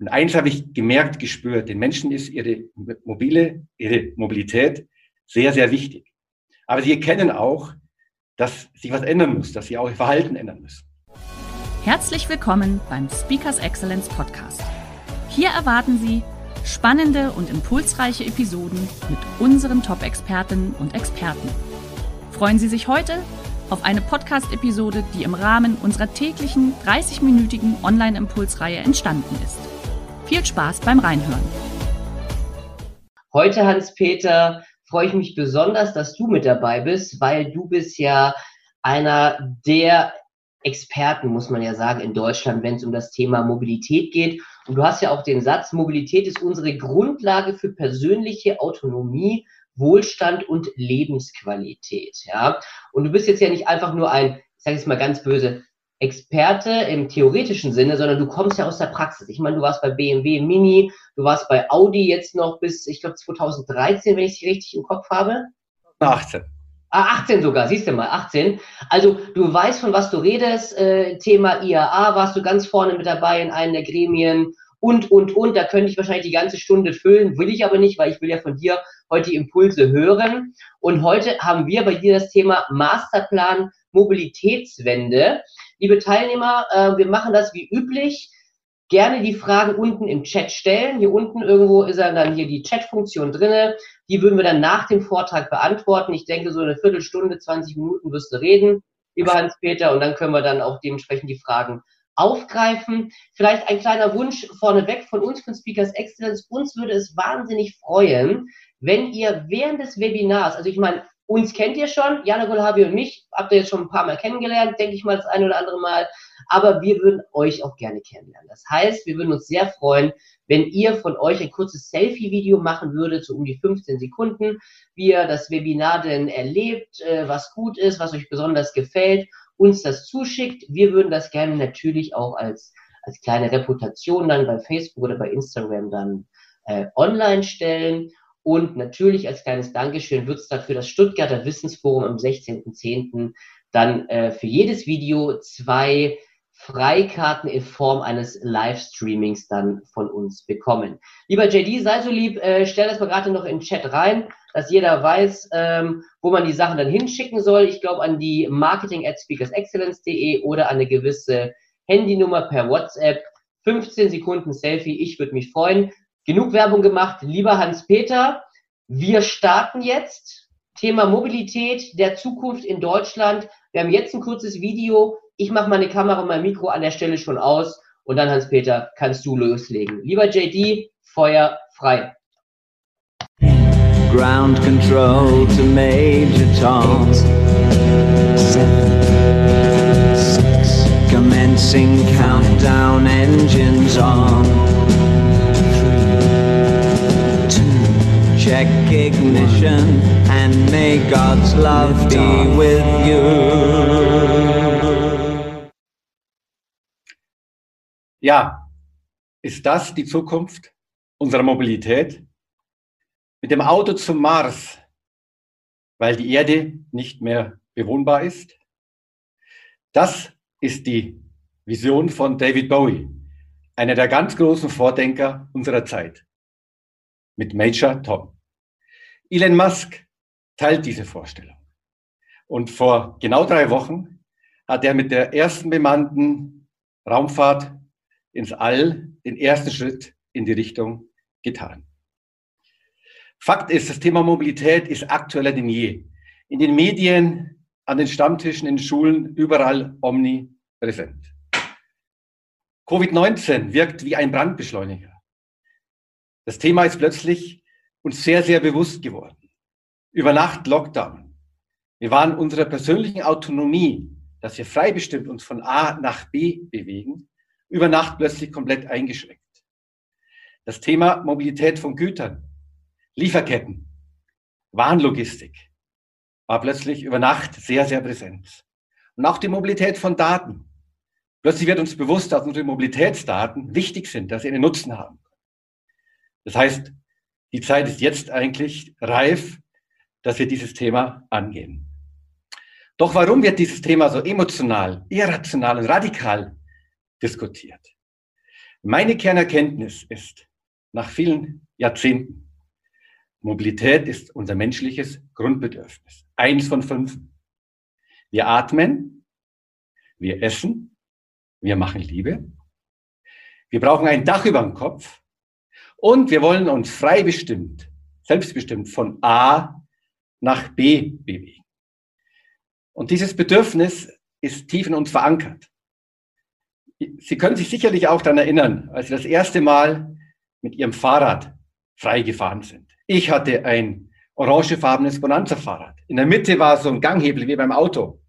Und eins habe ich gemerkt, gespürt, den Menschen ist ihre mobile, ihre Mobilität sehr, sehr wichtig. Aber sie erkennen auch, dass sich was ändern muss, dass sie auch ihr Verhalten ändern müssen. Herzlich willkommen beim Speakers Excellence Podcast. Hier erwarten Sie spannende und impulsreiche Episoden mit unseren Top-Expertinnen und Experten. Freuen Sie sich heute auf eine Podcast-Episode, die im Rahmen unserer täglichen 30-minütigen Online-Impulsreihe entstanden ist. Viel Spaß beim Reinhören. Heute, Hans-Peter, freue ich mich besonders, dass du mit dabei bist, weil du bist ja einer der Experten, muss man ja sagen, in Deutschland, wenn es um das Thema Mobilität geht. Und du hast ja auch den Satz, Mobilität ist unsere Grundlage für persönliche Autonomie, Wohlstand und Lebensqualität. Ja? Und du bist jetzt ja nicht einfach nur ein, ich sage jetzt mal ganz böse, Experte im theoretischen Sinne, sondern du kommst ja aus der Praxis. Ich meine, du warst bei BMW Mini, du warst bei Audi jetzt noch bis, ich glaube, 2013, wenn ich es richtig im Kopf habe. 18. Ah, 18 sogar, siehst du mal, 18. Also du weißt, von was du redest. Äh, Thema IAA warst du ganz vorne mit dabei in einem der Gremien und, und, und. Da könnte ich wahrscheinlich die ganze Stunde füllen, will ich aber nicht, weil ich will ja von dir heute die Impulse hören. Und heute haben wir bei dir das Thema Masterplan Mobilitätswende. Liebe Teilnehmer, äh, wir machen das wie üblich. Gerne die Fragen unten im Chat stellen. Hier unten irgendwo ist dann hier die Chat-Funktion drinne. Die würden wir dann nach dem Vortrag beantworten. Ich denke, so eine Viertelstunde, 20 Minuten wirst du reden, lieber Hans-Peter, und dann können wir dann auch dementsprechend die Fragen aufgreifen. Vielleicht ein kleiner Wunsch vorneweg von uns, von Speakers Excellence. Uns würde es wahnsinnig freuen, wenn ihr während des Webinars, also ich meine, uns kennt ihr schon, Jana Golhavi und mich, habt ihr jetzt schon ein paar Mal kennengelernt, denke ich mal das ein oder andere Mal. Aber wir würden euch auch gerne kennenlernen. Das heißt, wir würden uns sehr freuen, wenn ihr von euch ein kurzes Selfie-Video machen würdet, so um die 15 Sekunden, wie ihr das Webinar denn erlebt, äh, was gut ist, was euch besonders gefällt, uns das zuschickt. Wir würden das gerne natürlich auch als, als kleine Reputation dann bei Facebook oder bei Instagram dann äh, online stellen. Und natürlich als kleines Dankeschön wird es dafür das Stuttgarter Wissensforum am 16.10. dann äh, für jedes Video zwei Freikarten in Form eines Livestreamings dann von uns bekommen. Lieber JD, sei so lieb, äh, stell das mal gerade noch in den Chat rein, dass jeder weiß, ähm, wo man die Sachen dann hinschicken soll. Ich glaube an die marketing at speakersexcellence.de oder an eine gewisse Handynummer per WhatsApp. 15 Sekunden Selfie, ich würde mich freuen. Genug Werbung gemacht, lieber Hans-Peter. Wir starten jetzt. Thema Mobilität der Zukunft in Deutschland. Wir haben jetzt ein kurzes Video. Ich mache meine Kamera und mein Mikro an der Stelle schon aus. Und dann, Hans-Peter, kannst du loslegen. Lieber JD, Feuer frei. Ground control to Major Tom. Seven, six, commencing countdown engines on. check ignition and may God's love be with you. Ja, ist das die Zukunft unserer Mobilität? Mit dem Auto zum Mars, weil die Erde nicht mehr bewohnbar ist? Das ist die Vision von David Bowie, einer der ganz großen Vordenker unserer Zeit, mit Major Tom. Elon Musk teilt diese Vorstellung. Und vor genau drei Wochen hat er mit der ersten bemannten Raumfahrt ins All den ersten Schritt in die Richtung getan. Fakt ist, das Thema Mobilität ist aktueller denn je. In den Medien, an den Stammtischen, in den Schulen, überall omnipräsent. Covid-19 wirkt wie ein Brandbeschleuniger. Das Thema ist plötzlich uns sehr, sehr bewusst geworden. Über Nacht Lockdown. Wir waren unserer persönlichen Autonomie, dass wir frei bestimmt uns von A nach B bewegen, über Nacht plötzlich komplett eingeschränkt. Das Thema Mobilität von Gütern, Lieferketten, Warenlogistik war plötzlich über Nacht sehr, sehr präsent. Und auch die Mobilität von Daten. Plötzlich wird uns bewusst, dass unsere Mobilitätsdaten wichtig sind, dass sie einen Nutzen haben. Das heißt, die Zeit ist jetzt eigentlich reif, dass wir dieses Thema angehen. Doch warum wird dieses Thema so emotional, irrational und radikal diskutiert? Meine Kernerkenntnis ist, nach vielen Jahrzehnten, Mobilität ist unser menschliches Grundbedürfnis. Eins von fünf. Wir atmen, wir essen, wir machen Liebe, wir brauchen ein Dach über dem Kopf und wir wollen uns frei bestimmt, selbstbestimmt von A nach B bewegen. Und dieses Bedürfnis ist tief in uns verankert. Sie können sich sicherlich auch daran erinnern, als Sie das erste Mal mit Ihrem Fahrrad frei gefahren sind. Ich hatte ein orangefarbenes Bonanza-Fahrrad. In der Mitte war so ein Ganghebel wie beim Auto.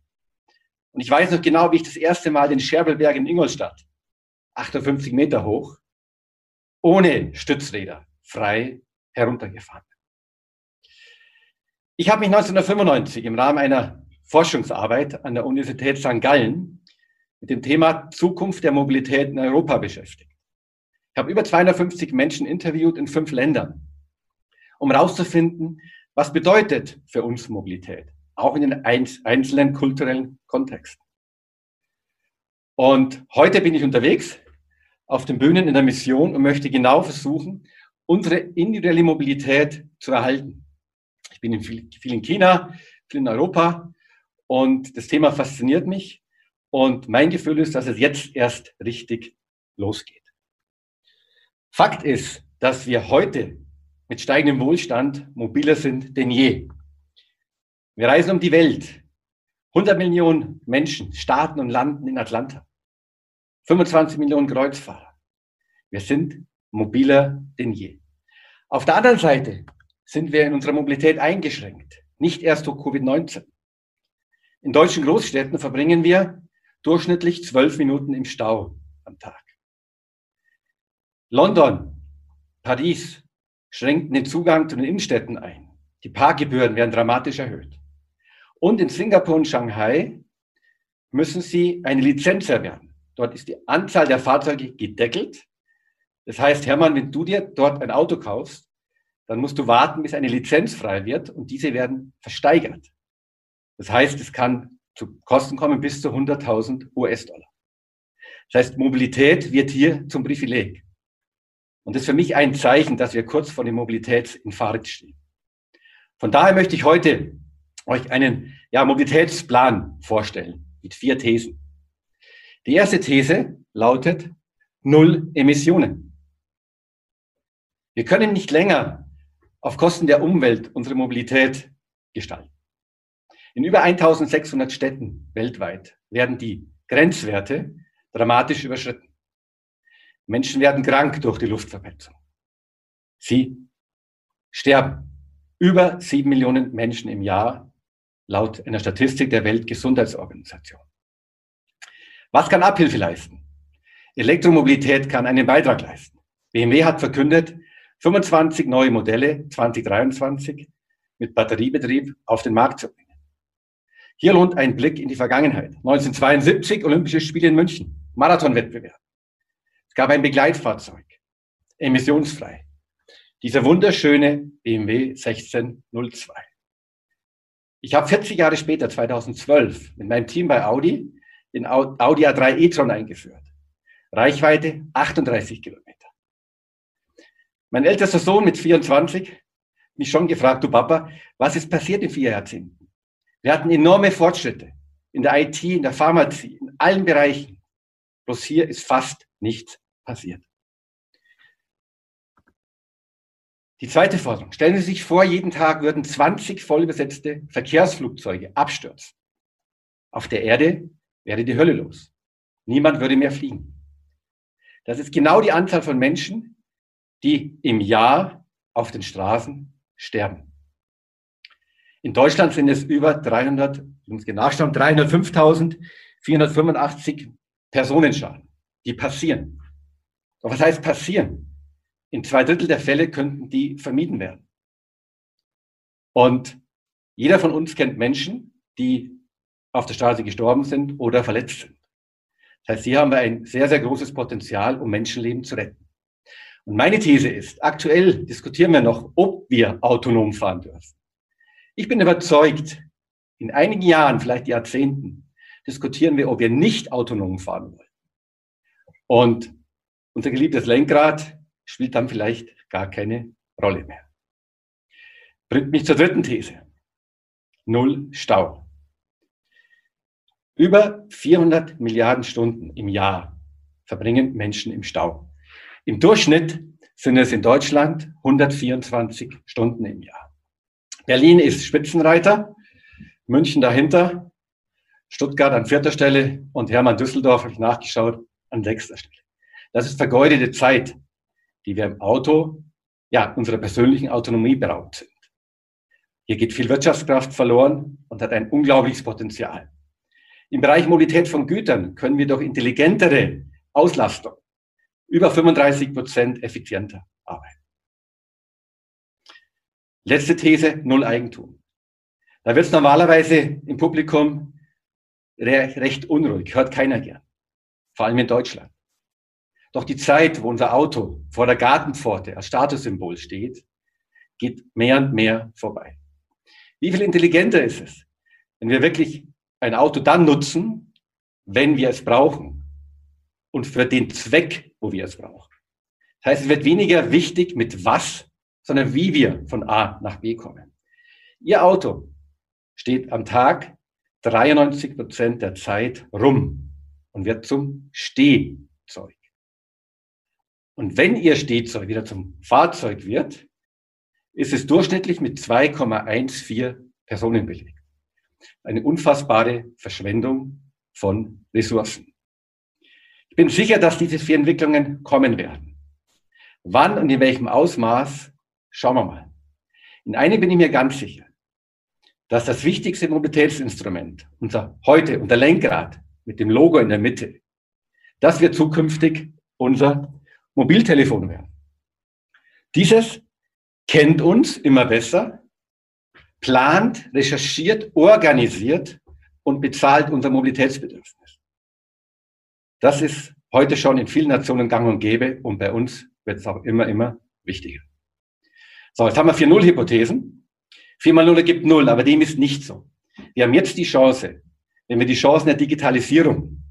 Und ich weiß noch genau, wie ich das erste Mal den Scherbelberg in Ingolstadt, 58 Meter hoch, ohne Stützräder, frei heruntergefahren bin. Ich habe mich 1995 im Rahmen einer Forschungsarbeit an der Universität St. Gallen mit dem Thema Zukunft der Mobilität in Europa beschäftigt. Ich habe über 250 Menschen interviewt in fünf Ländern, um herauszufinden, was bedeutet für uns Mobilität, auch in den einzelnen kulturellen Kontexten. Und heute bin ich unterwegs auf den Bühnen in der Mission und möchte genau versuchen, unsere individuelle Mobilität zu erhalten. Ich bin in viel, viel in China, viel in Europa und das Thema fasziniert mich. Und mein Gefühl ist, dass es jetzt erst richtig losgeht. Fakt ist, dass wir heute mit steigendem Wohlstand mobiler sind denn je. Wir reisen um die Welt. 100 Millionen Menschen starten und landen in Atlanta. 25 Millionen Kreuzfahrer. Wir sind mobiler denn je. Auf der anderen Seite sind wir in unserer Mobilität eingeschränkt. Nicht erst durch Covid-19. In deutschen Großstädten verbringen wir durchschnittlich zwölf Minuten im Stau am Tag. London, Paris schränken den Zugang zu den Innenstädten ein. Die Parkgebühren werden dramatisch erhöht. Und in Singapur und Shanghai müssen sie eine Lizenz erwerben. Dort ist die Anzahl der Fahrzeuge gedeckelt. Das heißt, Hermann, wenn du dir dort ein Auto kaufst, dann musst du warten, bis eine Lizenz frei wird und diese werden versteigert. Das heißt, es kann zu Kosten kommen bis zu 100.000 US-Dollar. Das heißt, Mobilität wird hier zum Privileg. Und das ist für mich ein Zeichen, dass wir kurz vor dem Mobilitätsinfarkt stehen. Von daher möchte ich heute euch einen ja, Mobilitätsplan vorstellen mit vier Thesen. Die erste These lautet Null Emissionen. Wir können nicht länger auf Kosten der Umwelt unsere Mobilität gestalten. In über 1600 Städten weltweit werden die Grenzwerte dramatisch überschritten. Menschen werden krank durch die Luftverpetzung. Sie sterben. Über sieben Millionen Menschen im Jahr, laut einer Statistik der Weltgesundheitsorganisation. Was kann Abhilfe leisten? Elektromobilität kann einen Beitrag leisten. BMW hat verkündet, 25 neue Modelle 2023 mit Batteriebetrieb auf den Markt zu bringen. Hier lohnt ein Blick in die Vergangenheit. 1972 Olympische Spiele in München, Marathonwettbewerb. Es gab ein Begleitfahrzeug, emissionsfrei. Dieser wunderschöne BMW 1602. Ich habe 40 Jahre später, 2012, mit meinem Team bei Audi den Audi A3 e-tron eingeführt. Reichweite 38 Kilometer. Mein ältester Sohn mit 24 mich schon gefragt, du Papa, was ist passiert in vier Jahrzehnten? Wir hatten enorme Fortschritte in der IT, in der Pharmazie, in allen Bereichen. Bloß hier ist fast nichts passiert. Die zweite Forderung. Stellen Sie sich vor, jeden Tag würden 20 vollbesetzte Verkehrsflugzeuge abstürzen. Auf der Erde wäre die Hölle los. Niemand würde mehr fliegen. Das ist genau die Anzahl von Menschen, die im Jahr auf den Straßen sterben. In Deutschland sind es über 300, ich muss nachschauen, 305.485 Personenschaden. die passieren. Doch was heißt passieren? In zwei Drittel der Fälle könnten die vermieden werden. Und jeder von uns kennt Menschen, die auf der Straße gestorben sind oder verletzt sind. Das heißt, hier haben wir ein sehr, sehr großes Potenzial, um Menschenleben zu retten. Und meine These ist, aktuell diskutieren wir noch, ob wir autonom fahren dürfen. Ich bin überzeugt, in einigen Jahren, vielleicht Jahrzehnten, diskutieren wir, ob wir nicht autonom fahren wollen. Und unser geliebtes Lenkrad spielt dann vielleicht gar keine Rolle mehr. Bringt mich zur dritten These. Null Stau. Über 400 Milliarden Stunden im Jahr verbringen Menschen im Stau. Im Durchschnitt sind es in Deutschland 124 Stunden im Jahr. Berlin ist Spitzenreiter, München dahinter, Stuttgart an vierter Stelle und Hermann Düsseldorf, habe ich nachgeschaut, an sechster Stelle. Das ist vergeudete Zeit, die wir im Auto, ja, unserer persönlichen Autonomie beraubt sind. Hier geht viel Wirtschaftskraft verloren und hat ein unglaubliches Potenzial. Im Bereich Mobilität von Gütern können wir durch intelligentere Auslastung über 35 Prozent effizienter arbeiten. Letzte These, Null Eigentum. Da wird es normalerweise im Publikum recht unruhig, hört keiner gern. Vor allem in Deutschland. Doch die Zeit, wo unser Auto vor der Gartenpforte als Statussymbol steht, geht mehr und mehr vorbei. Wie viel intelligenter ist es, wenn wir wirklich ein Auto dann nutzen, wenn wir es brauchen und für den Zweck, wo wir es brauchen. Das heißt, es wird weniger wichtig mit was, sondern wie wir von A nach B kommen. Ihr Auto steht am Tag 93 Prozent der Zeit rum und wird zum Stehzeug. Und wenn Ihr Stehzeug wieder zum Fahrzeug wird, ist es durchschnittlich mit 2,14 Personen belegt. Eine unfassbare Verschwendung von Ressourcen. Ich bin sicher, dass diese vier Entwicklungen kommen werden. Wann und in welchem Ausmaß, schauen wir mal. In einem bin ich mir ganz sicher, dass das wichtigste Mobilitätsinstrument, unser heute, unser Lenkrad mit dem Logo in der Mitte, das wird zukünftig unser Mobiltelefon werden. Dieses kennt uns immer besser, plant, recherchiert, organisiert und bezahlt unser Mobilitätsbedürfnis. Das ist heute schon in vielen Nationen gang und gäbe und bei uns wird es auch immer, immer wichtiger. So, jetzt haben wir vier Null-Hypothesen. Vier mal Null ergibt Null, aber dem ist nicht so. Wir haben jetzt die Chance, wenn wir die Chancen der Digitalisierung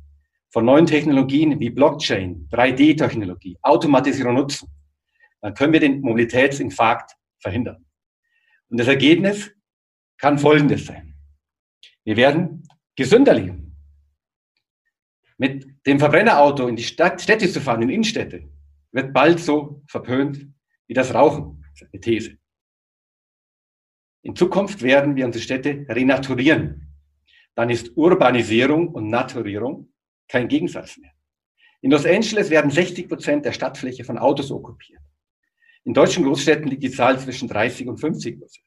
von neuen Technologien wie Blockchain, 3D-Technologie, Automatisierung nutzen, dann können wir den Mobilitätsinfarkt verhindern. Und das Ergebnis kann folgendes sein. Wir werden gesünder leben. Mit dem Verbrennerauto in die Stadt, Städte zu fahren, in Innenstädte, wird bald so verpönt wie das Rauchen. Das These. In Zukunft werden wir unsere Städte renaturieren. Dann ist Urbanisierung und Naturierung kein Gegensatz mehr. In Los Angeles werden 60 Prozent der Stadtfläche von Autos okkupiert. In deutschen Großstädten liegt die Zahl zwischen 30 und 50 Prozent.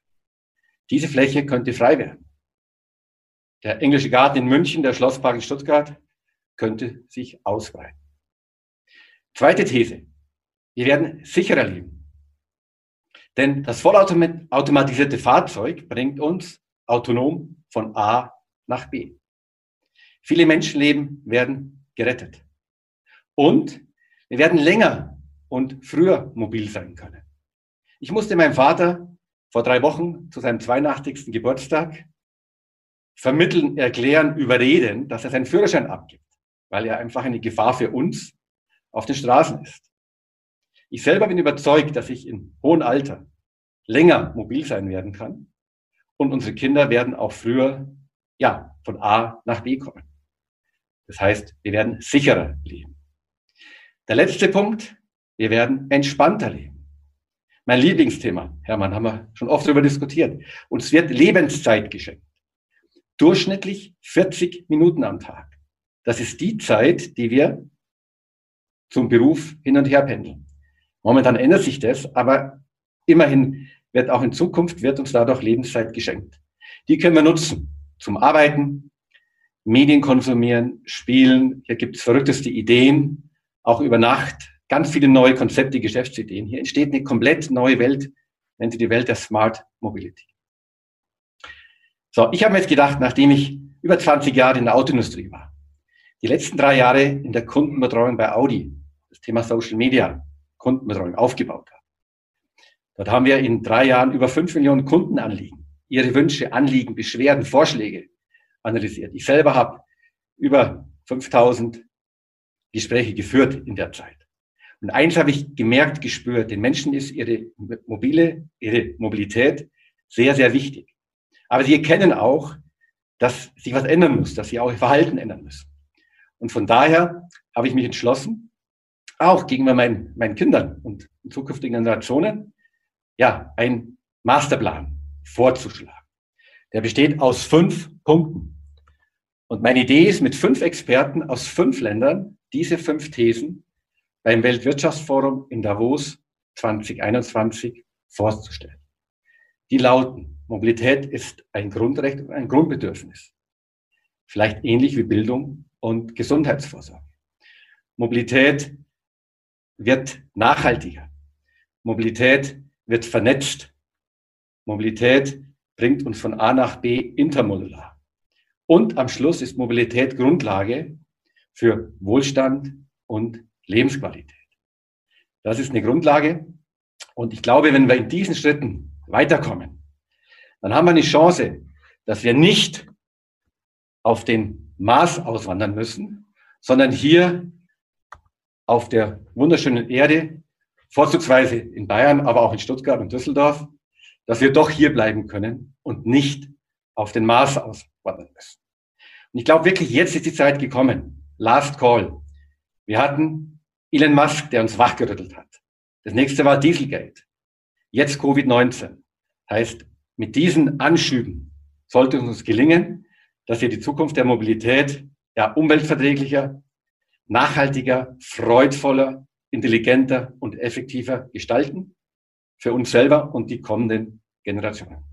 Diese Fläche könnte frei werden. Der englische Garten in München, der Schlosspark in Stuttgart könnte sich ausbreiten. Zweite These. Wir werden sicherer leben. Denn das vollautomatisierte Fahrzeug bringt uns autonom von A nach B. Viele Menschenleben werden gerettet. Und wir werden länger und früher mobil sein können. Ich musste meinem Vater vor drei Wochen zu seinem 82. Geburtstag vermitteln, erklären, überreden, dass er seinen Führerschein abgibt, weil er einfach eine Gefahr für uns auf den Straßen ist. Ich selber bin überzeugt, dass ich in hohem Alter länger mobil sein werden kann und unsere Kinder werden auch früher, ja, von A nach B kommen. Das heißt, wir werden sicherer leben. Der letzte Punkt, wir werden entspannter leben. Mein Lieblingsthema, Hermann, haben wir schon oft darüber diskutiert. Uns wird Lebenszeit geschenkt. Durchschnittlich 40 Minuten am Tag. Das ist die Zeit, die wir zum Beruf hin und her pendeln. Momentan ändert sich das, aber immerhin wird auch in Zukunft wird uns dadurch Lebenszeit geschenkt. Die können wir nutzen zum Arbeiten, Medien konsumieren, spielen. Hier gibt es verrückteste Ideen auch über Nacht ganz viele neue Konzepte, Geschäftsideen. Hier entsteht eine komplett neue Welt, nennt sie die Welt der Smart Mobility. So, ich habe mir jetzt gedacht, nachdem ich über 20 Jahre in der Autoindustrie war, die letzten drei Jahre in der Kundenbetreuung bei Audi, das Thema Social Media, Kundenbetreuung aufgebaut habe. Dort haben wir in drei Jahren über fünf Millionen Kundenanliegen, ihre Wünsche, Anliegen, Beschwerden, Vorschläge analysiert. Ich selber habe über 5000 Gespräche geführt in der Zeit. Und eins habe ich gemerkt, gespürt, den Menschen ist ihre mobile, ihre Mobilität sehr, sehr wichtig. Aber sie erkennen auch, dass sich was ändern muss, dass sie auch ihr Verhalten ändern müssen. Und von daher habe ich mich entschlossen, auch gegenüber meinen, meinen Kindern und zukünftigen Generationen, ja, einen Masterplan vorzuschlagen. Der besteht aus fünf Punkten. Und meine Idee ist, mit fünf Experten aus fünf Ländern diese fünf Thesen beim Weltwirtschaftsforum in Davos 2021 vorzustellen. Die lauten, Mobilität ist ein Grundrecht und ein Grundbedürfnis. Vielleicht ähnlich wie Bildung und Gesundheitsvorsorge. Mobilität wird nachhaltiger. Mobilität wird vernetzt. Mobilität bringt uns von A nach B intermodular. Und am Schluss ist Mobilität Grundlage für Wohlstand und Lebensqualität. Das ist eine Grundlage. Und ich glaube, wenn wir in diesen Schritten weiterkommen, dann haben wir eine Chance, dass wir nicht auf den Mars auswandern müssen, sondern hier auf der wunderschönen Erde, vorzugsweise in Bayern, aber auch in Stuttgart und Düsseldorf, dass wir doch hier bleiben können und nicht auf den Mars auswandern müssen. Und ich glaube wirklich, jetzt ist die Zeit gekommen. Last Call. Wir hatten Elon Musk, der uns wachgerüttelt hat. Das nächste war Dieselgate. Jetzt Covid-19. Heißt, mit diesen Anschüben sollte es uns gelingen, dass wir die Zukunft der Mobilität ja umweltverträglicher, nachhaltiger, freudvoller, intelligenter und effektiver gestalten für uns selber und die kommenden Generationen.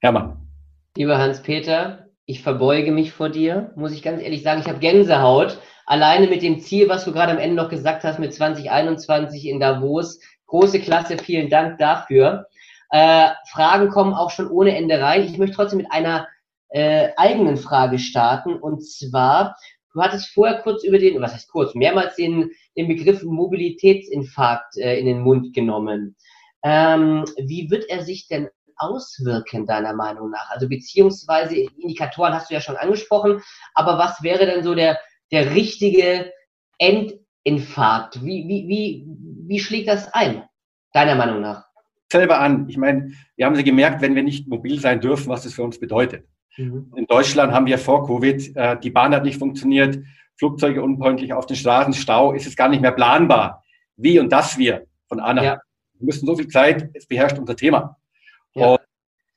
Hermann. Lieber Hans-Peter, ich verbeuge mich vor dir, muss ich ganz ehrlich sagen, ich habe Gänsehaut, alleine mit dem Ziel, was du gerade am Ende noch gesagt hast, mit 2021 in Davos. Große Klasse, vielen Dank dafür. Äh, Fragen kommen auch schon ohne Ende rein. Ich möchte trotzdem mit einer äh, eigenen Frage starten. Und zwar, du hattest vorher kurz über den, was heißt kurz, mehrmals den, den Begriff Mobilitätsinfarkt äh, in den Mund genommen. Ähm, wie wird er sich denn auswirken, deiner Meinung nach? Also beziehungsweise Indikatoren hast du ja schon angesprochen, aber was wäre denn so der, der richtige Endinfarkt? Wie, wie, wie, wie schlägt das ein, deiner Meinung nach? Selber an. Ich meine, wir haben sie gemerkt, wenn wir nicht mobil sein dürfen, was das für uns bedeutet. Mhm. In Deutschland haben wir vor Covid, äh, die Bahn hat nicht funktioniert, Flugzeuge unpünktlich auf den Straßen, Stau, ist es gar nicht mehr planbar, wie und das wir von A nach ja. Wir müssen so viel Zeit, es beherrscht unser Thema. Ja. Und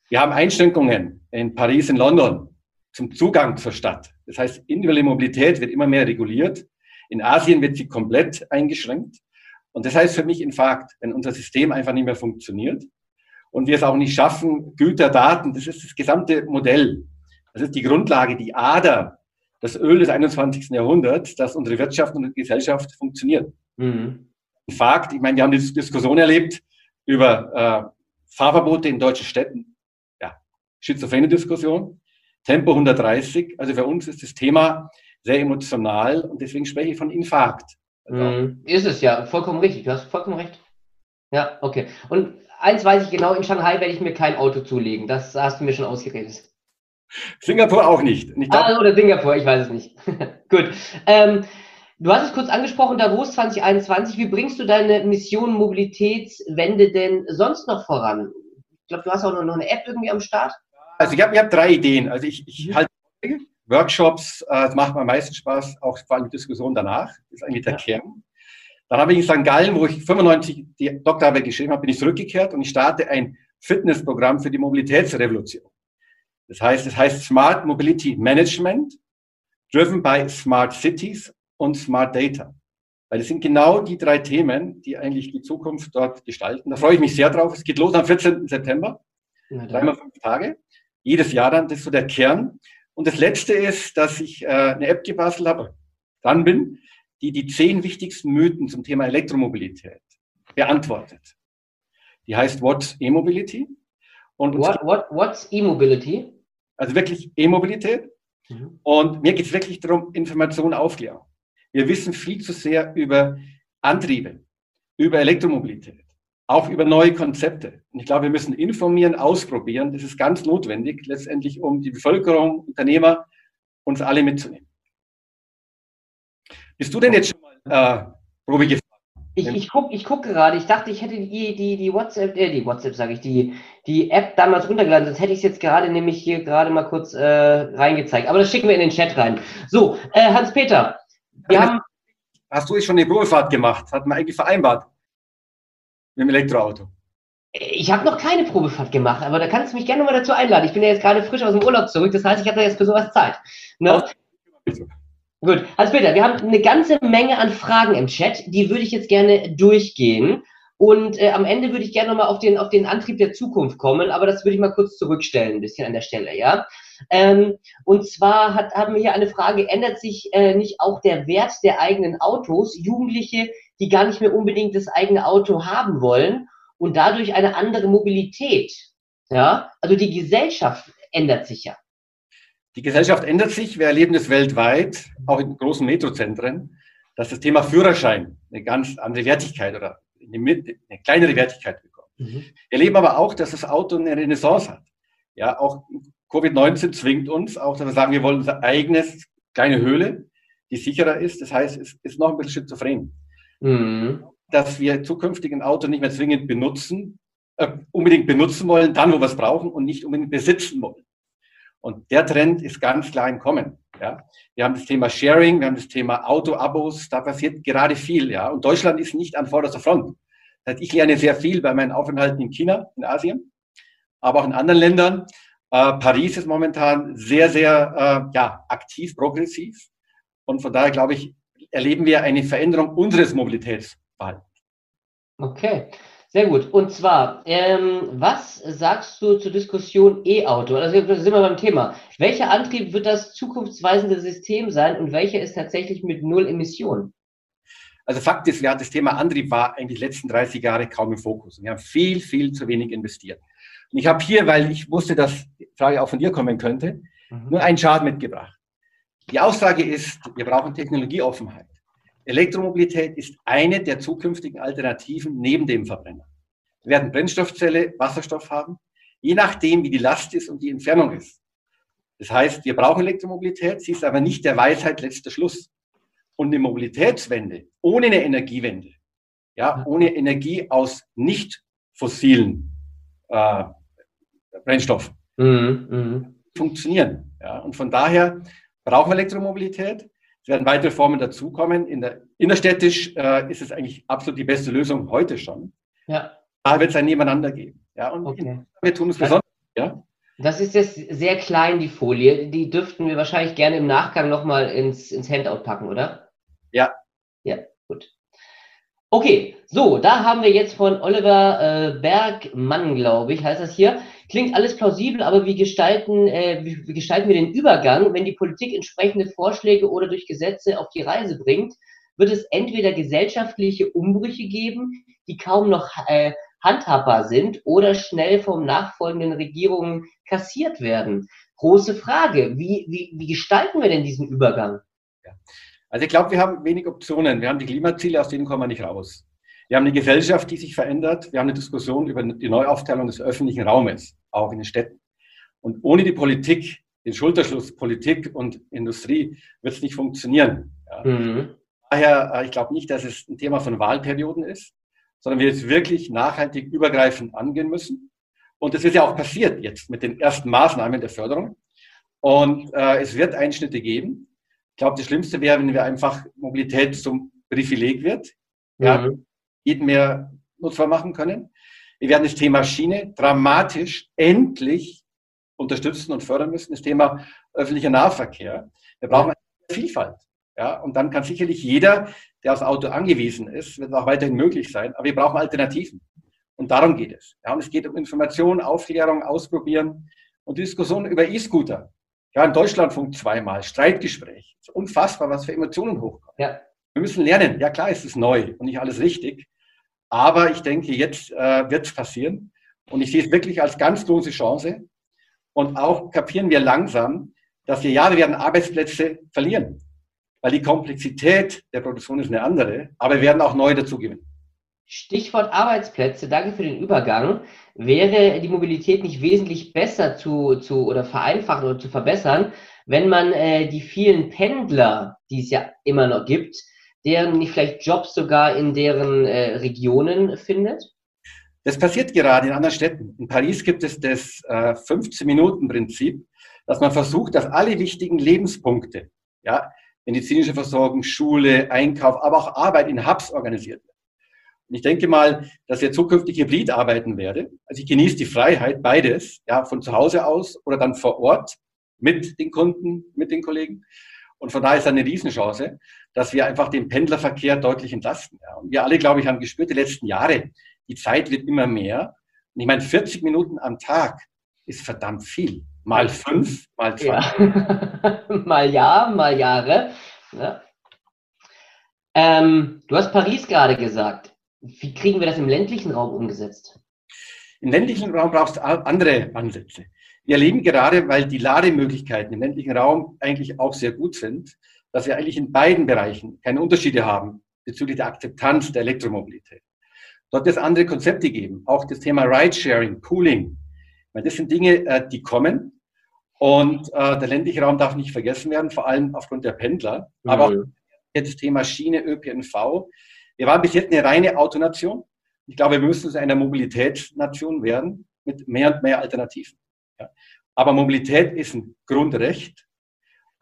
wir haben Einschränkungen in Paris, in London zum Zugang zur Stadt. Das heißt, individuelle Mobilität wird immer mehr reguliert. In Asien wird sie komplett eingeschränkt. Und das heißt für mich Infarkt, wenn unser System einfach nicht mehr funktioniert und wir es auch nicht schaffen, Güter, Daten, das ist das gesamte Modell. Das ist die Grundlage, die Ader, das Öl des 21. Jahrhunderts, dass unsere Wirtschaft und Gesellschaft funktioniert. Mhm. Fakt, ich meine, wir haben die Diskussion erlebt über äh, Fahrverbote in deutschen Städten. Ja, schizophrene Diskussion. Tempo 130. Also für uns ist das Thema sehr emotional und deswegen spreche ich von Infarkt. Also mhm. Ist es ja, vollkommen richtig. Du hast vollkommen recht. Ja, okay. Und eins weiß ich genau, in Shanghai werde ich mir kein Auto zulegen. Das hast du mir schon ausgeredet. Singapur auch nicht. Glaub, ah, oder Singapur, ich weiß es nicht. Gut. Ähm, du hast es kurz angesprochen, Davos 2021. Wie bringst du deine Mission Mobilitätswende denn sonst noch voran? Ich glaube, du hast auch noch eine App irgendwie am Start. Also ich habe ich hab drei Ideen. Also ich, ich mhm. halte Workshops, äh, das macht mir am meisten Spaß, auch vor allem die Diskussion danach. Das ist eigentlich der ja. Kern. Dann habe ich in St. Gallen, wo ich 95 die Doktorarbeit geschrieben habe, bin ich zurückgekehrt und ich starte ein Fitnessprogramm für die Mobilitätsrevolution. Das heißt, es heißt Smart Mobility Management, driven by Smart Cities und Smart Data. Weil es sind genau die drei Themen, die eigentlich die Zukunft dort gestalten. Da freue ich mich sehr drauf. Es geht los am 14. September. Dreimal fünf Tage. Jedes Jahr dann, das ist so der Kern. Und das letzte ist, dass ich äh, eine App gebastelt habe, dran bin, die die zehn wichtigsten Mythen zum Thema Elektromobilität beantwortet. Die heißt What's E-Mobility? Und what, what, what's E-Mobility? Also wirklich E-Mobilität. Mhm. Und mir geht es wirklich darum, Information, Aufklärung. Wir wissen viel zu sehr über Antriebe, über Elektromobilität, auch über neue Konzepte. Und ich glaube, wir müssen informieren, ausprobieren. Das ist ganz notwendig, letztendlich, um die Bevölkerung, Unternehmer, uns alle mitzunehmen. Bist du denn jetzt schon mal äh, Probe gefahren? Ich, ich gucke ich guck gerade, ich dachte, ich hätte die, die, die WhatsApp, äh, die WhatsApp sage ich, die, die App damals runtergeladen, sonst hätte ich es jetzt gerade nämlich hier gerade mal kurz äh, reingezeigt. Aber das schicken wir in den Chat rein. So, äh, Hans-Peter, wir haben. Hast du schon eine Probefahrt gemacht? Hat man eigentlich vereinbart? Mit dem Elektroauto? Ich habe noch keine Probefahrt gemacht, aber da kannst du mich gerne mal dazu einladen. Ich bin ja jetzt gerade frisch aus dem Urlaub zurück, das heißt, ich habe da jetzt für sowas Zeit. Ne? Gut, also Peter, wir haben eine ganze Menge an Fragen im Chat, die würde ich jetzt gerne durchgehen. Und äh, am Ende würde ich gerne nochmal auf den, auf den Antrieb der Zukunft kommen, aber das würde ich mal kurz zurückstellen, ein bisschen an der Stelle, ja. Ähm, und zwar hat, haben wir hier eine Frage, ändert sich äh, nicht auch der Wert der eigenen Autos? Jugendliche, die gar nicht mehr unbedingt das eigene Auto haben wollen und dadurch eine andere Mobilität. Ja, also die Gesellschaft ändert sich ja. Die Gesellschaft ändert sich. Wir erleben es weltweit, auch in großen Metrozentren, dass das Thema Führerschein eine ganz andere Wertigkeit oder eine, eine kleinere Wertigkeit bekommt. Mhm. Wir erleben aber auch, dass das Auto eine Renaissance hat. Ja, auch Covid-19 zwingt uns auch, dass wir sagen, wir wollen unser eigenes kleine Höhle, die sicherer ist. Das heißt, es ist noch ein bisschen schizophren. Mhm. Dass wir zukünftig ein Auto nicht mehr zwingend benutzen, äh, unbedingt benutzen wollen, dann, wo wir es brauchen und nicht unbedingt besitzen wollen. Und der Trend ist ganz klar im Kommen. Ja. Wir haben das Thema Sharing, wir haben das Thema Auto-Abos, da passiert gerade viel. Ja. Und Deutschland ist nicht an vorderster Front. Das heißt, ich lerne sehr viel bei meinen Aufenthalten in China, in Asien, aber auch in anderen Ländern. Äh, Paris ist momentan sehr, sehr äh, ja, aktiv, progressiv. Und von daher, glaube ich, erleben wir eine Veränderung unseres Mobilitätsverhaltens. Okay. Sehr gut. Und zwar, ähm, was sagst du zur Diskussion E-Auto? Also sind wir beim Thema. Welcher Antrieb wird das zukunftsweisende System sein und welcher ist tatsächlich mit null Emissionen? Also Fakt ist, ja, das Thema Antrieb war eigentlich die letzten 30 Jahre kaum im Fokus. Wir haben viel, viel zu wenig investiert. Und ich habe hier, weil ich wusste, dass die Frage auch von dir kommen könnte, mhm. nur einen Chart mitgebracht. Die Aussage ist, wir brauchen Technologieoffenheit. Elektromobilität ist eine der zukünftigen Alternativen neben dem Verbrenner. Wir werden Brennstoffzelle, Wasserstoff haben, je nachdem, wie die Last ist und die Entfernung ist. Das heißt, wir brauchen Elektromobilität, sie ist aber nicht der Weisheit letzter Schluss. Und eine Mobilitätswende ohne eine Energiewende, ja, ohne Energie aus nicht fossilen äh, Brennstoffen, mhm, mh. funktionieren. Ja. Und von daher brauchen wir Elektromobilität. Es werden weitere Formen dazukommen. In der, innerstädtisch äh, ist es eigentlich absolut die beste Lösung heute schon. Ja. Da wird es ein Nebeneinander geben. Ja, und okay. wir tun es besonders. Ja. Das ist jetzt sehr klein, die Folie. Die dürften wir wahrscheinlich gerne im Nachgang nochmal ins, ins Handout packen, oder? Ja. Ja, gut. Okay, so, da haben wir jetzt von Oliver äh, Bergmann, glaube ich, heißt das hier. Klingt alles plausibel, aber wie gestalten, äh, wie, gestalten wir den Übergang, wenn die Politik entsprechende Vorschläge oder durch Gesetze auf die Reise bringt? Wird es entweder gesellschaftliche Umbrüche geben, die kaum noch äh, handhabbar sind oder schnell vom nachfolgenden Regierungen kassiert werden? Große Frage. Wie, wie, wie gestalten wir denn diesen Übergang? Ja. Also ich glaube, wir haben wenig Optionen. Wir haben die Klimaziele, aus denen kommen wir nicht raus. Wir haben eine Gesellschaft, die sich verändert. Wir haben eine Diskussion über die Neuaufteilung des öffentlichen Raumes, auch in den Städten. Und ohne die Politik, den Schulterschluss Politik und Industrie, wird es nicht funktionieren. Ja. Mhm. Daher, äh, ich glaube nicht, dass es ein Thema von Wahlperioden ist, sondern wir es wirklich nachhaltig übergreifend angehen müssen. Und das ist ja auch passiert jetzt mit den ersten Maßnahmen der Förderung. Und äh, es wird Einschnitte geben. Ich glaube, das Schlimmste wäre, wenn wir einfach Mobilität zum Privileg wird. Ja, mhm jeden mehr nutzbar machen können. Wir werden das Thema Schiene dramatisch endlich unterstützen und fördern müssen. Das Thema öffentlicher Nahverkehr. Wir brauchen eine Vielfalt. Ja, und dann kann sicherlich jeder, der aufs Auto angewiesen ist, wird auch weiterhin möglich sein. Aber wir brauchen Alternativen. Und darum geht es. Ja, und es geht um Information, Aufklärung, Ausprobieren und Diskussion über E-Scooter. Ja, in Deutschlandfunk zweimal, Streitgespräch. Es ist unfassbar, was für Emotionen hochkommen. Ja. Wir müssen lernen. Ja klar, es ist neu und nicht alles richtig. Aber ich denke, jetzt äh, wird es passieren. Und ich sehe es wirklich als ganz große Chance. Und auch kapieren wir langsam, dass wir, ja, wir werden Arbeitsplätze verlieren. Weil die Komplexität der Produktion ist eine andere, aber wir werden auch neu dazu gewinnen. Stichwort Arbeitsplätze, danke für den Übergang. Wäre die Mobilität nicht wesentlich besser zu, zu oder vereinfacht oder zu verbessern, wenn man äh, die vielen Pendler, die es ja immer noch gibt, deren nicht vielleicht Jobs sogar in deren äh, Regionen findet? Das passiert gerade in anderen Städten. In Paris gibt es das äh, 15-Minuten-Prinzip, dass man versucht, dass alle wichtigen Lebenspunkte, ja, medizinische Versorgung, Schule, Einkauf, aber auch Arbeit in Hubs organisiert wird. Und ich denke mal, dass wir zukünftig hybrid arbeiten werde. Also ich genieße die Freiheit, beides, ja, von zu Hause aus oder dann vor Ort mit den Kunden, mit den Kollegen. Und von daher ist eine Riesenchance, dass wir einfach den Pendlerverkehr deutlich entlasten. Ja. Und wir alle, glaube ich, haben gespürt, die letzten Jahre, die Zeit wird immer mehr. Und ich meine, 40 Minuten am Tag ist verdammt viel. Mal fünf, mal zwei. Ja. mal Jahr, mal Jahre. Ja. Ähm, du hast Paris gerade gesagt. Wie kriegen wir das im ländlichen Raum umgesetzt? Im ländlichen Raum brauchst du andere Ansätze. Wir erleben gerade, weil die Lademöglichkeiten im ländlichen Raum eigentlich auch sehr gut sind, dass wir eigentlich in beiden Bereichen keine Unterschiede haben bezüglich der Akzeptanz der Elektromobilität. Dort wird es andere Konzepte geben, auch das Thema Ridesharing, Pooling. Das sind Dinge, äh, die kommen und äh, der ländliche Raum darf nicht vergessen werden, vor allem aufgrund der Pendler, aber auch das Thema Schiene, ÖPNV. Wir waren bis jetzt eine reine Autonation. Ich glaube, wir müssen zu einer Mobilitätsnation werden mit mehr und mehr Alternativen. Ja. Aber Mobilität ist ein Grundrecht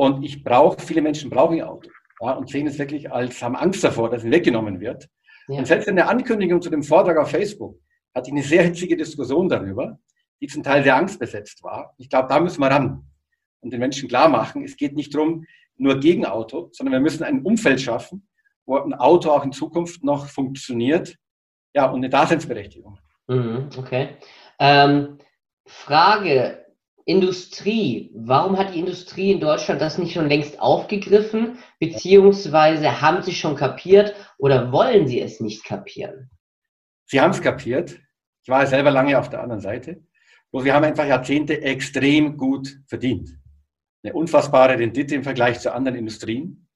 und ich brauche, viele Menschen brauchen ihr Auto ja, und sehen es wirklich als, haben Angst davor, dass es weggenommen wird. Ja. Und selbst in der Ankündigung zu dem Vortrag auf Facebook hatte ich eine sehr hitzige Diskussion darüber, die zum Teil sehr angstbesetzt war. Ich glaube, da müssen wir ran und den Menschen klar machen, es geht nicht darum, nur gegen Auto, sondern wir müssen ein Umfeld schaffen, wo ein Auto auch in Zukunft noch funktioniert ja, und eine Daseinsberechtigung. Mhm, okay. Ähm, Frage, Industrie. Warum hat die Industrie in Deutschland das nicht schon längst aufgegriffen? Beziehungsweise haben sie schon kapiert oder wollen sie es nicht kapieren? Sie haben es kapiert. Ich war selber lange auf der anderen Seite. Und wir haben einfach Jahrzehnte extrem gut verdient. Eine unfassbare Rendite im Vergleich zu anderen Industrien.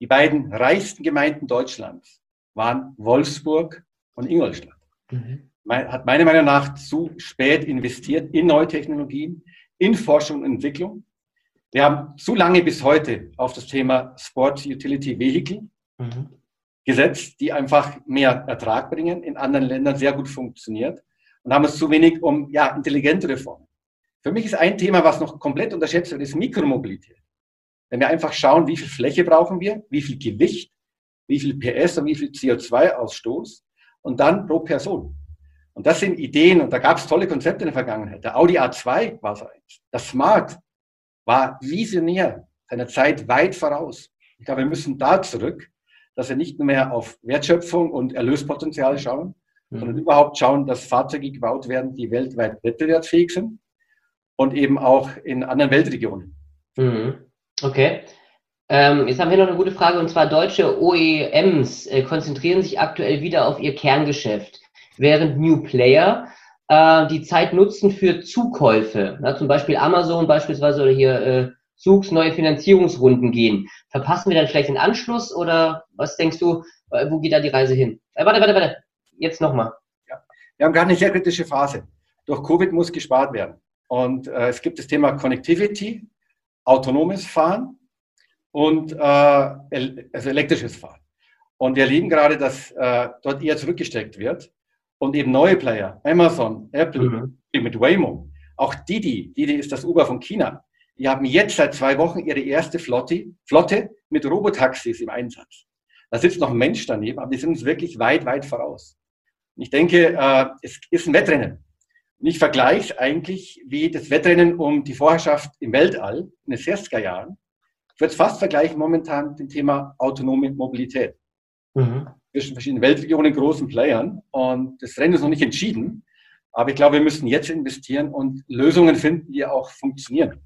Die beiden reichsten Gemeinden Deutschlands waren Wolfsburg und Ingolstadt. Mhm hat meiner Meinung nach zu spät investiert in neue Technologien, in Forschung und Entwicklung. Wir haben zu lange bis heute auf das Thema Sport Utility Vehicle mhm. gesetzt, die einfach mehr Ertrag bringen, in anderen Ländern sehr gut funktioniert und haben es zu wenig um ja, intelligentere Formen. Für mich ist ein Thema, was noch komplett unterschätzt wird, ist Mikromobilität. Wenn wir einfach schauen, wie viel Fläche brauchen wir, wie viel Gewicht, wie viel PS und wie viel CO2-Ausstoß und dann pro Person. Und das sind Ideen und da gab es tolle Konzepte in der Vergangenheit. Der Audi A2 war so eins. Das Smart war visionär, seiner Zeit weit voraus. Ich glaube, wir müssen da zurück, dass wir nicht nur mehr auf Wertschöpfung und Erlöspotenzial schauen, mhm. sondern überhaupt schauen, dass Fahrzeuge gebaut werden, die weltweit wettbewerbsfähig sind und eben auch in anderen Weltregionen. Mhm. Okay. Ähm, jetzt haben wir noch eine gute Frage und zwar deutsche OEMs äh, konzentrieren sich aktuell wieder auf ihr Kerngeschäft während New Player äh, die Zeit nutzen für Zukäufe. Ja, zum Beispiel Amazon beispielsweise oder hier äh, Zugs neue Finanzierungsrunden gehen. Verpassen wir dann vielleicht den Anschluss oder was denkst du, äh, wo geht da die Reise hin? Äh, warte, warte, warte. Jetzt nochmal. Ja. Wir haben gerade eine sehr kritische Phase. Durch Covid muss gespart werden. Und äh, es gibt das Thema Connectivity, autonomes Fahren und äh, also elektrisches Fahren. Und wir erleben gerade, dass äh, dort eher zurückgesteckt wird und eben neue Player, Amazon, Apple, mhm. mit Waymo, auch Didi, Didi ist das Uber von China, die haben jetzt seit zwei Wochen ihre erste Flotte, Flotte mit Robotaxis im Einsatz. Da sitzt noch ein Mensch daneben, aber die sind uns wirklich weit, weit voraus. Und ich denke, äh, es ist ein Wettrennen. Und ich vergleiche es eigentlich wie das Wettrennen um die Vorherrschaft im Weltall in den 60er Jahren. Ich würde es fast vergleichen momentan mit dem Thema autonome Mobilität. Mhm zwischen verschiedenen Weltregionen, großen Playern. Und das Rennen ist noch nicht entschieden. Aber ich glaube, wir müssen jetzt investieren und Lösungen finden, die auch funktionieren.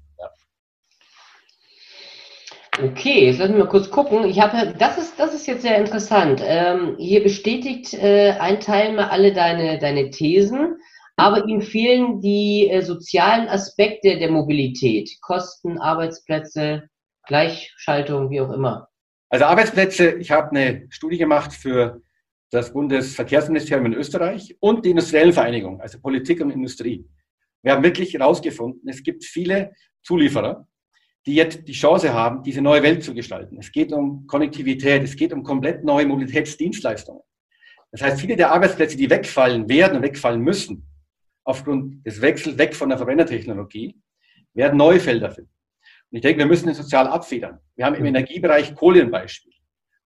Okay, jetzt lassen wir mal kurz gucken. Ich habe, das ist, das ist jetzt sehr interessant. Ähm, hier bestätigt äh, ein Teilnehmer alle deine, deine Thesen, aber ihm fehlen die äh, sozialen Aspekte der Mobilität. Kosten, Arbeitsplätze, Gleichschaltung, wie auch immer. Also Arbeitsplätze, ich habe eine Studie gemacht für das Bundesverkehrsministerium in Österreich und die Industriellen Vereinigung, also Politik und Industrie. Wir haben wirklich herausgefunden, es gibt viele Zulieferer, die jetzt die Chance haben, diese neue Welt zu gestalten. Es geht um Konnektivität, es geht um komplett neue Mobilitätsdienstleistungen. Das heißt, viele der Arbeitsplätze, die wegfallen werden und wegfallen müssen, aufgrund des Wechsels weg von der Verbrennertechnologie, werden neue Felder finden. Und ich denke, wir müssen den sozial abfedern. Wir haben im mhm. Energiebereich Kohle ein Beispiel.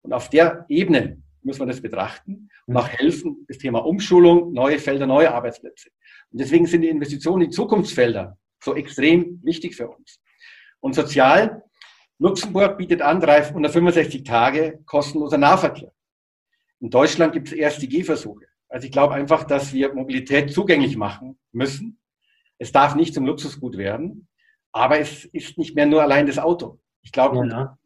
Und auf der Ebene müssen wir das betrachten und auch helfen, das Thema Umschulung, neue Felder, neue Arbeitsplätze. Und deswegen sind die Investitionen in Zukunftsfelder so extrem wichtig für uns. Und sozial, Luxemburg bietet an, 365 Tage kostenloser Nahverkehr. In Deutschland gibt es erst die Gehversuche. Also ich glaube einfach, dass wir Mobilität zugänglich machen müssen. Es darf nicht zum Luxusgut werden, aber es ist nicht mehr nur allein das Auto. Ich glaube, ja.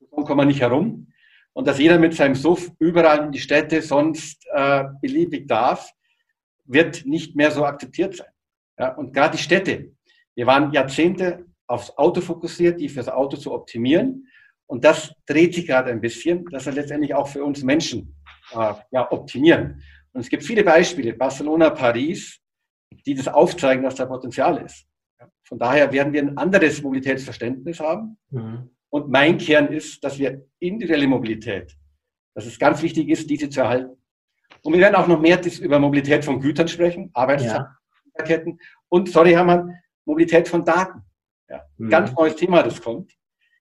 davon kommen wir nicht herum. Und dass jeder mit seinem Suff überall in die Städte sonst äh, beliebig darf, wird nicht mehr so akzeptiert sein. Ja, und gerade die Städte. Wir waren Jahrzehnte aufs Auto fokussiert, die fürs Auto zu optimieren. Und das dreht sich gerade ein bisschen, dass wir letztendlich auch für uns Menschen äh, ja, optimieren. Und es gibt viele Beispiele, Barcelona, Paris, die das aufzeigen, dass da Potenzial ist. Von daher werden wir ein anderes Mobilitätsverständnis haben. Mhm. Und mein Kern ist, dass wir individuelle Mobilität, dass es ganz wichtig ist, diese zu erhalten. Und wir werden auch noch mehr über Mobilität von Gütern sprechen, Arbeitsketten ja. und, sorry Hermann, Mobilität von Daten. Ja, mhm. Ganz neues Thema, das kommt.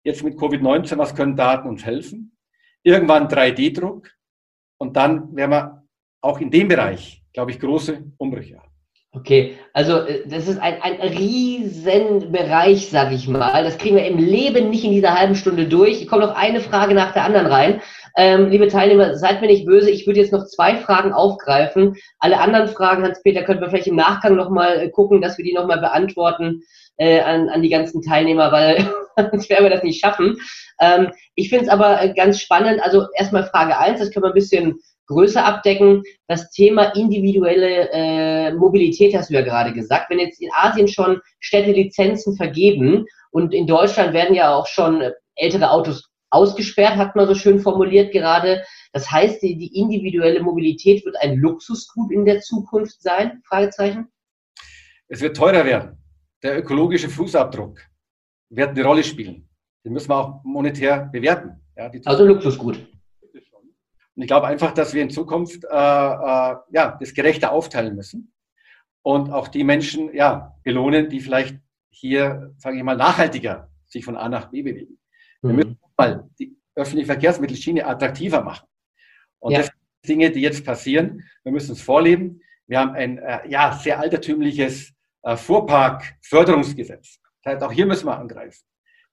Jetzt mit Covid-19, was können Daten uns helfen? Irgendwann 3D-Druck und dann werden wir auch in dem Bereich, glaube ich, große Umbrüche haben. Okay, also äh, das ist ein, ein Riesenbereich, sag ich mal. Das kriegen wir im Leben nicht in dieser halben Stunde durch. Ich komme noch eine Frage nach der anderen rein. Ähm, liebe Teilnehmer, seid mir nicht böse, ich würde jetzt noch zwei Fragen aufgreifen. Alle anderen Fragen, Hans-Peter, könnten wir vielleicht im Nachgang nochmal äh, gucken, dass wir die nochmal beantworten äh, an, an die ganzen Teilnehmer, weil sonst werden wir das nicht schaffen. Ähm, ich finde es aber äh, ganz spannend. Also erstmal Frage eins, das können wir ein bisschen größer abdecken. Das Thema individuelle äh, Mobilität hast du ja gerade gesagt. Wenn jetzt in Asien schon Städte Lizenzen vergeben und in Deutschland werden ja auch schon ältere Autos ausgesperrt, hat man so schön formuliert gerade. Das heißt, die, die individuelle Mobilität wird ein Luxusgut in der Zukunft sein? Fragezeichen. Es wird teurer werden. Der ökologische Fußabdruck wird eine Rolle spielen. Den müssen wir auch monetär bewerten. Ja, also Luxusgut. Und ich glaube einfach, dass wir in Zukunft äh, äh, ja, das gerechter aufteilen müssen und auch die Menschen ja, belohnen, die vielleicht hier, sage ich mal, nachhaltiger sich von A nach B bewegen. Mhm. Wir müssen mal die öffentliche Verkehrsmittelschiene attraktiver machen. Und ja. das sind Dinge, die jetzt passieren. Wir müssen es vorleben. Wir haben ein äh, ja, sehr altertümliches äh, Fuhrparkförderungsgesetz. Das heißt, auch hier müssen wir angreifen.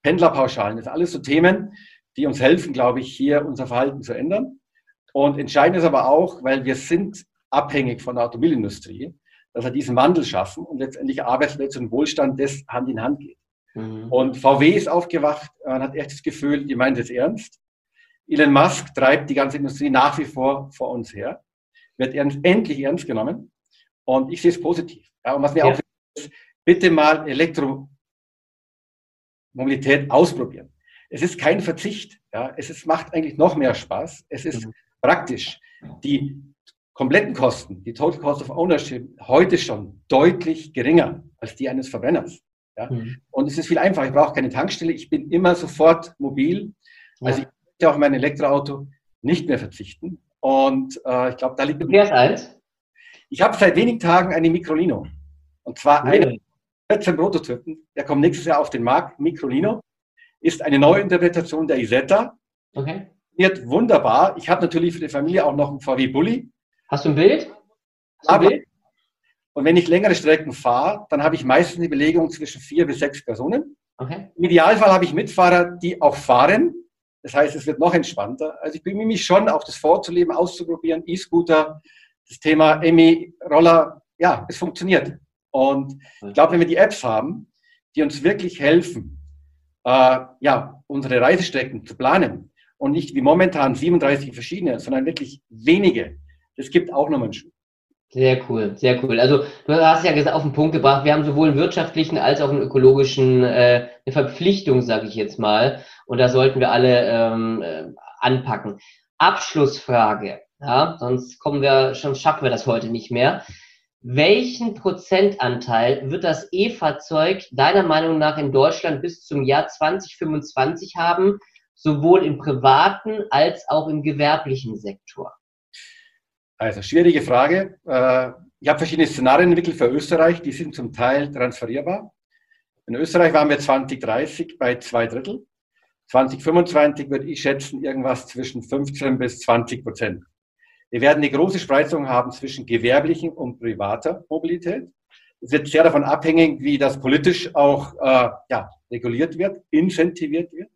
Pendlerpauschalen, das sind alles so Themen, die uns helfen, glaube ich, hier unser Verhalten zu ändern. Und entscheidend ist aber auch, weil wir sind abhängig von der Automobilindustrie, dass wir diesen Wandel schaffen und letztendlich Arbeitsplätze und Wohlstand das Hand in Hand geht. Mhm. Und VW ist aufgewacht, man hat echt das Gefühl, die meint es ernst. Elon Musk treibt die ganze Industrie nach wie vor vor uns her, wird ernst, endlich ernst genommen. Und ich sehe es positiv. Ja, und was mir ja. auch ist, bitte mal Elektromobilität ausprobieren. Es ist kein Verzicht. Ja, es ist, macht eigentlich noch mehr Spaß. Es ist mhm praktisch die kompletten Kosten, die Total Cost of Ownership, heute schon deutlich geringer als die eines Verbrenners. Ja? Mhm. Und es ist viel einfacher. Ich brauche keine Tankstelle. Ich bin immer sofort mobil. Ja. Also ich möchte auf mein Elektroauto nicht mehr verzichten. Und äh, ich glaube, da liegt. Du fährst eins? Ich habe seit wenigen Tagen eine Microlino. Und zwar mhm. eine 14 Prototypen. Der kommt nächstes Jahr auf den Markt. Microlino ist eine neue Interpretation der Isetta. Okay funktioniert wunderbar. Ich habe natürlich für die Familie auch noch einen VW Bulli. Hast du ein Bild? Du ein Bild? Und wenn ich längere Strecken fahre, dann habe ich meistens eine Belegung zwischen vier bis sechs Personen. Okay. Im Idealfall habe ich Mitfahrer, die auch fahren. Das heißt, es wird noch entspannter. Also ich bemühe mich schon, auch das vorzuleben, auszuprobieren, E-Scooter, das Thema EMI-Roller. Ja, es funktioniert. Und ich glaube, wenn wir die Apps haben, die uns wirklich helfen, äh, ja, unsere Reisestrecken zu planen und nicht wie momentan 37 verschiedene, sondern wirklich wenige. Das gibt auch nochmal einen Schub. Sehr cool, sehr cool. Also du hast ja auf den Punkt gebracht, wir haben sowohl einen wirtschaftlichen als auch einen ökologischen äh, eine Verpflichtung, sage ich jetzt mal. Und da sollten wir alle ähm, äh, anpacken. Abschlussfrage, ja, sonst kommen wir schon schaffen wir das heute nicht mehr. Welchen Prozentanteil wird das E-Fahrzeug deiner Meinung nach in Deutschland bis zum Jahr 2025 haben, sowohl im privaten als auch im gewerblichen Sektor? Also schwierige Frage. Äh, ich habe verschiedene Szenarien entwickelt für Österreich, die sind zum Teil transferierbar. In Österreich waren wir 2030 bei zwei Drittel. 2025 würde ich schätzen irgendwas zwischen 15 bis 20 Prozent. Wir werden eine große Spreizung haben zwischen gewerblichen und privater Mobilität. Es wird sehr davon abhängen, wie das politisch auch äh, ja, reguliert wird, incentiviert wird.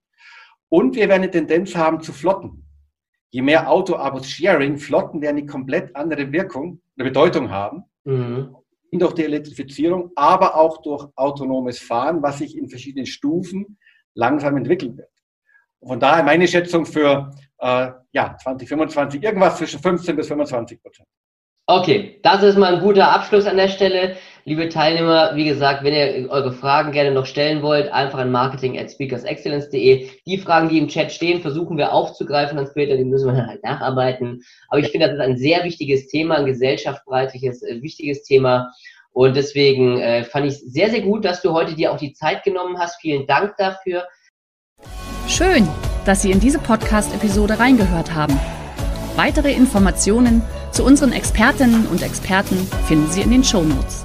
Und wir werden eine Tendenz haben zu Flotten je mehr Auto-Abos Sharing, Flotten werden die komplett andere Wirkung, eine Bedeutung haben. Mhm. Durch die Elektrifizierung, aber auch durch autonomes Fahren, was sich in verschiedenen Stufen langsam entwickeln wird. Und von daher meine Schätzung für äh, ja, 2025 irgendwas zwischen 15 bis 25 Prozent. Okay, das ist mal ein guter Abschluss an der Stelle. Liebe Teilnehmer, wie gesagt, wenn ihr eure Fragen gerne noch stellen wollt, einfach an marketing at speakersexcellence.de. Die Fragen, die im Chat stehen, versuchen wir aufzugreifen dann später, die müssen wir dann halt nacharbeiten. Aber ich finde, das ist ein sehr wichtiges Thema, ein gesellschaftsbreitliches, äh, wichtiges Thema. Und deswegen äh, fand ich es sehr, sehr gut, dass du heute dir auch die Zeit genommen hast. Vielen Dank dafür. Schön, dass Sie in diese Podcast-Episode reingehört haben. Weitere Informationen zu unseren Expertinnen und Experten finden Sie in den Show Notes.